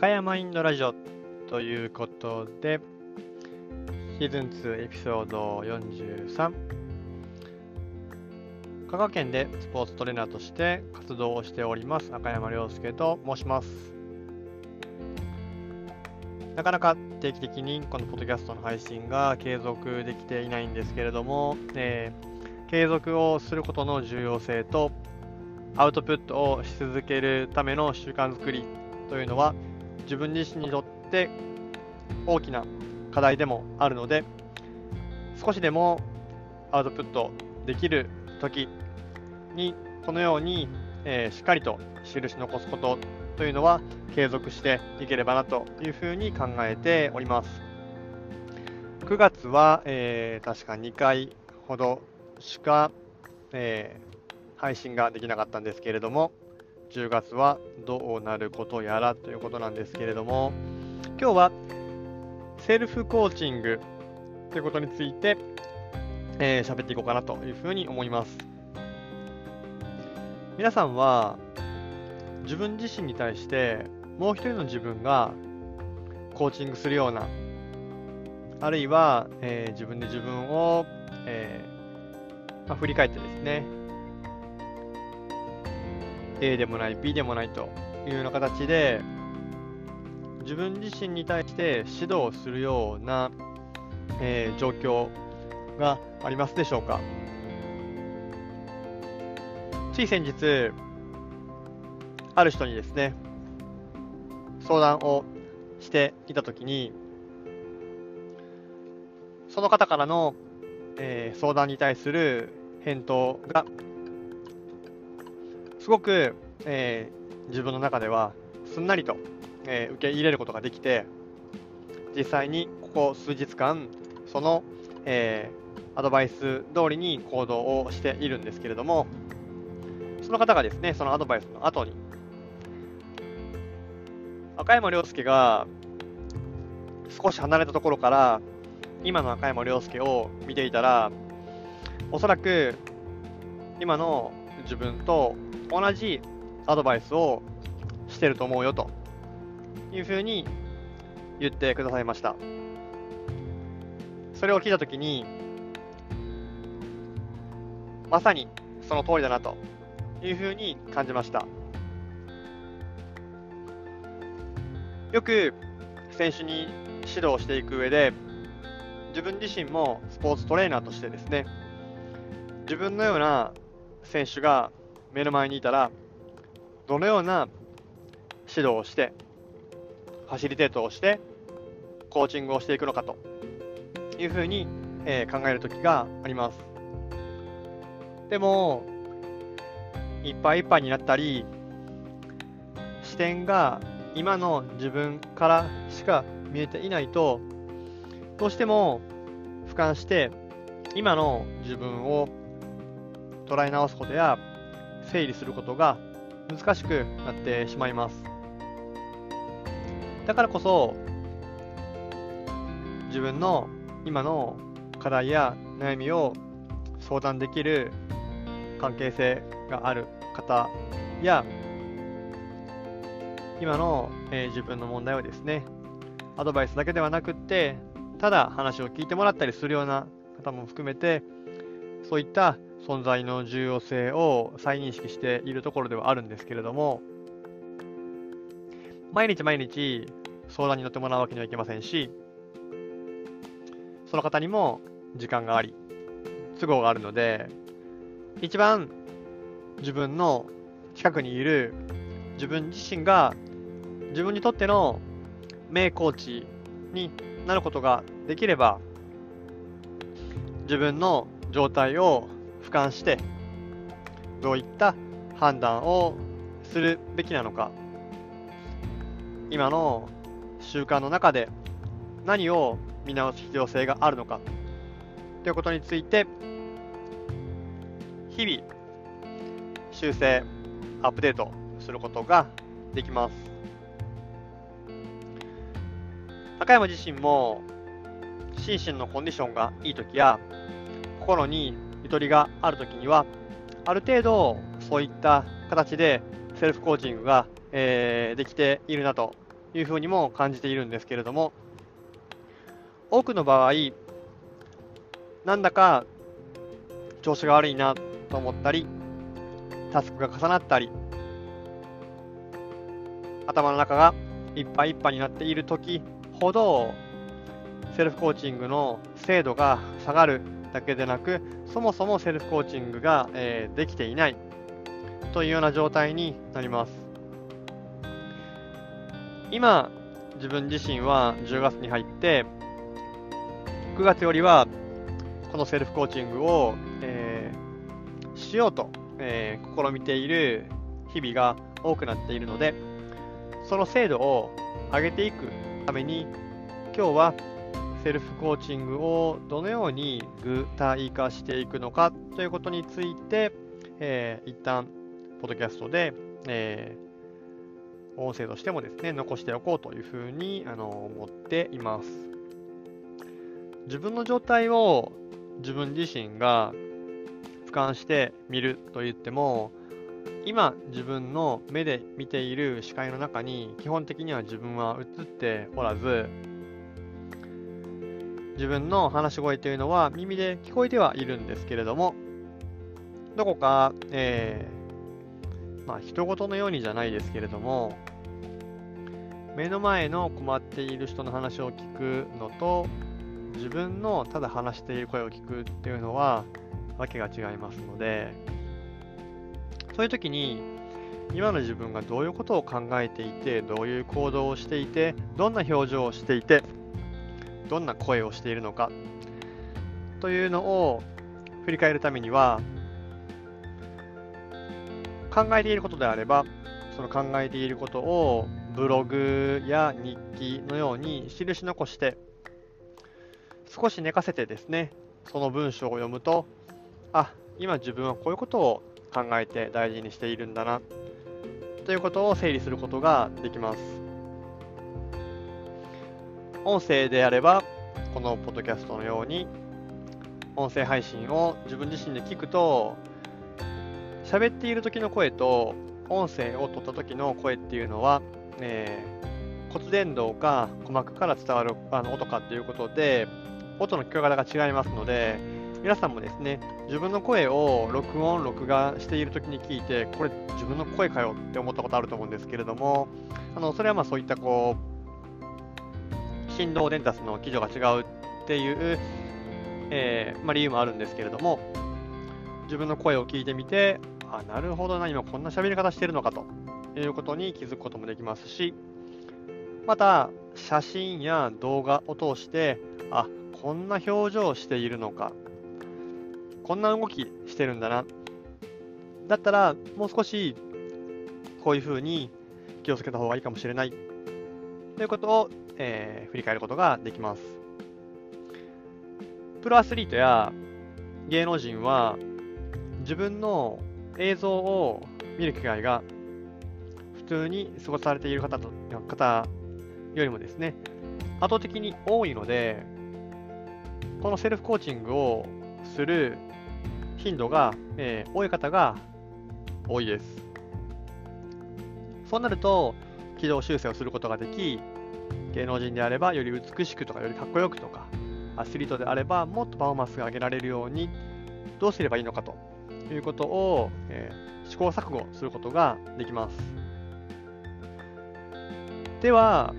赤山インドラジオということで、シーズン2エピソード43。香川県でスポーツトレーナーとして活動をしております赤山亮介と申します。なかなか定期的にこのポッドキャストの配信が継続できていないんですけれども、えー、継続をすることの重要性とアウトプットをし続けるための習慣づくりというのは自分自身にとって大きな課題でもあるので少しでもアウトプットできる時にこのように、えー、しっかりと印残すことというのは継続していければなというふうに考えております。9月は、えー、確か2回ほどしか、えー、配信ができなかったんですけれども、10月はどうなることやらということなんですけれども、今日はセルフコーチングということについて、えー、喋っていこうかなというふうに思います。皆さんは自分自身に対してもう一人の自分がコーチングするような、あるいは、えー、自分で自分を、えーまあ、振り返ってですね、A でもない、B でもないというような形で、自分自身に対して指導するような、えー、状況がありますでしょうか。つい先日、ある人にですね、相談をしていたときに、その方からの、えー、相談に対する返答が、すごく、えー、自分の中ではすんなりと、えー、受け入れることができて、実際にここ数日間、その、えアドバイス通りに行動をしているんですけれども、その方がですね、そのアドバイスの後に、赤山亮介が少し離れたところから今の赤山亮介を見ていたらおそらく今の自分と同じアドバイスをしてると思うよというふうに言ってくださいましたそれを聞いたときにまさにその通りだなというふうに感じました。よく選手に指導していく上で、自分自身もスポーツトレーナーとしてですね、自分のような選手が目の前にいたら、どのような指導をして、ファシリテートをして、コーチングをしていくのかというふうに、えー、考える時があります。でも、いっぱいいっぱいになったり、視点が今の自分からしか見えていないと、どうしても俯瞰して、今の自分を捉え直すことや整理することが難しくなってしまいます。だからこそ、自分の今の課題や悩みを相談できる関係性がある方や今の、えー、自分の問題をですね、アドバイスだけではなくって、ただ話を聞いてもらったりするような方も含めて、そういった存在の重要性を再認識しているところではあるんですけれども、毎日毎日相談に乗ってもらうわけにはいきませんし、その方にも時間があり、都合があるので、一番自分の近くにいる自分自身が自分にとっての名コーチになることができれば自分の状態を俯瞰してどういった判断をするべきなのか今の習慣の中で何を見直す必要性があるのかということについて日々修正アップデートすることができます。高山自身も心身のコンディションがいい時や心にゆとりがある時にはある程度そういった形でセルフコーチングが、えー、できているなというふうにも感じているんですけれども、多くの場合、なんだか調子が悪いなと思ったり、タスクが重なったり、頭の中がいっぱいいっぱいになっている時ほど、セルフコーチングの精度が下がるだけでなく、そもそもセルフコーチングが、えー、できていないというような状態になります。今、自分自身は10月に入って、9月よりはこのセルフコーチングを、えー、しようと、えー、試みている日々が多くなっているので、その精度を上げていくために、今日はセルフコーチングをどのように具体化していくのかということについて、えー、一旦、ポッドキャストで、えー、音声としてもですね、残しておこうというふうにあの思っています。自分の状態を自分自身が俯瞰して見ると言っても、今自分の目で見ている視界の中に基本的には自分は映っておらず、自分の話し声というのは耳で聞こえてはいるんですけれども、どこか、えー、まあ、人事のようにじゃないですけれども、目の前の困っている人の話を聞くのと、自分のただ話している声を聞くっていうのは、わけが違いますので、そういう時に、今の自分がどういうことを考えていて、どういう行動をしていて、どんな表情をしていて、どんな声をしているのかというのを振り返るためには考えていることであればその考えていることをブログや日記のように印残して少し寝かせてですねその文章を読むとあ今自分はこういうことを考えて大事にしているんだなということを整理することができます。音声であれば、このポッドキャストのように、音声配信を自分自身で聞くと、喋っている時の声と、音声を取った時の声っていうのは、えー、骨伝導か鼓膜から伝わるあの音かっていうことで、音の聞こえ方が違いますので、皆さんもですね、自分の声を録音、録画している時に聞いて、これ自分の声かよって思ったことあると思うんですけれども、あのそれはまあそういったこう、振動伝達の基準が違うっていう、えー、まあ、理由もあるんですけれども、自分の声を聞いてみて、あ、なるほどな、今こんな喋り方してるのかということに気づくこともできますし、また、写真や動画を通して、あ、こんな表情をしているのか、こんな動きしてるんだな。だったら、もう少し、こういうふうに気をつけた方がいいかもしれない。ということをえー、振り返ることができます。プロアスリートや芸能人は自分の映像を見る機会が普通に過ごされている方と方よりもですね、圧倒的に多いので、このセルフコーチングをする頻度が、えー、多い方が多いです。そうなると、軌道修正をすることができ、芸能人であればより美しくとかよりかっこよくとか、アスリートであればもっとパフォーマンスが上げられるようにどうすればいいのかということを、えー、試行錯誤することができます。では、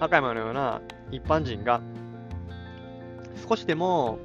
赤山のような一般人が少しでも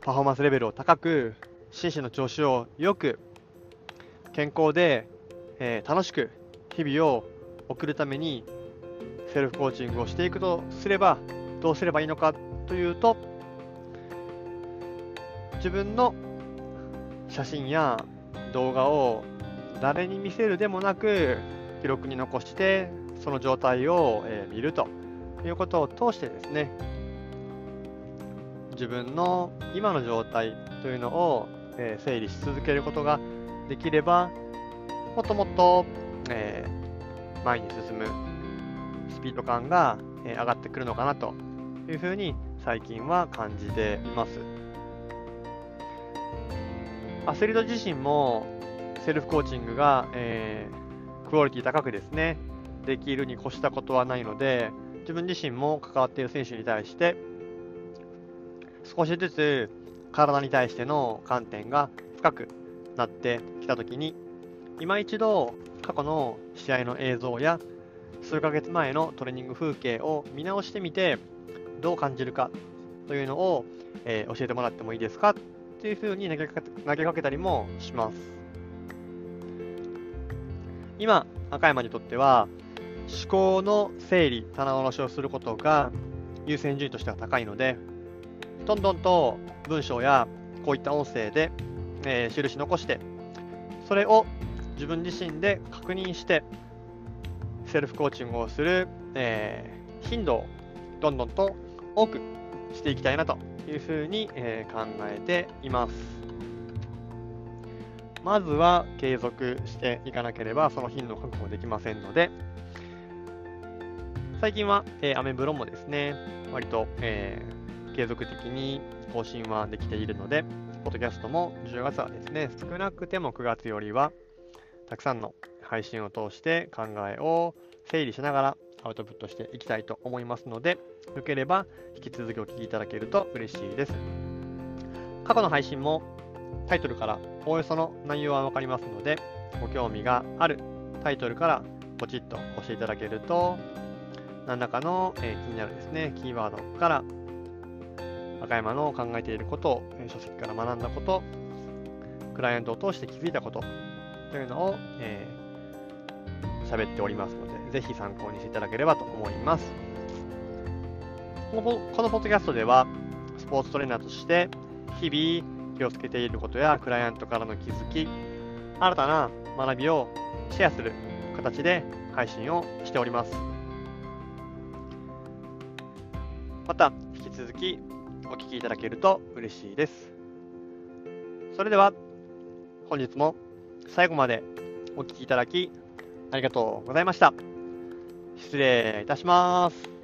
パフォーマンスレベルを高く、心身の調子をよく、健康で、えー、楽しく日々を送るためにセルフコーチングをしていくとすれば、どうすればいいのかというと、自分の写真や動画を誰に見せるでもなく、記録に残して、その状態を、見るということを通してですね、自分の今の状態というのを、整理し続けることができれば、もっともっと、前に進むピード感が上がってくるのかなというふうに最近は感じています。アスリート自身もセルフコーチングが、えー、クオリティ高くですね、できるに越したことはないので、自分自身も関わっている選手に対して、少しずつ体に対しての観点が深くなってきたときに、今一度過去の試合の映像や数ヶ月前のトレーニング風景を見直してみて、どう感じるかというのを、えー、教えてもらってもいいですかっていうふうに投げかけたりもします。今、赤山にとっては、思考の整理、棚卸しをすることが優先順位としては高いので、どんどんと文章やこういった音声で、えー、印残して、それを自分自身で確認して、セルフコーチングをする、えー、頻度をどんどんと多くしていきたいなというふうに、えー、考えています。まずは継続していかなければその頻度を確保できませんので、最近は、えー、アメブロもですね、割と、えー、継続的に更新はできているので、ポッドキャストも10月はですね、少なくても9月よりは、たくさんの配信を通して考えを整理しながらアウトプットしていきたいと思いますので、よければ引き続きお聞きいただけると嬉しいです。過去の配信もタイトルからおおよその内容はわかりますので、ご興味があるタイトルからポチッと押していただけると、何らかの、えー、気になるですね、キーワードから、和歌山の考えていることを、えー、書籍から学んだこと、クライアントを通して気づいたことというのを、えー、喋っておりますので、ぜひ参考にしていただければと思います。このこのポッドキャストでは、スポーツトレーナーとして日々気をつけていることやクライアントからの気づき、新たな学びをシェアする形で配信をしております。また引き続きお聞きいただけると嬉しいです。それでは本日も最後までお聴きいただきありがとうございました。失礼いたします。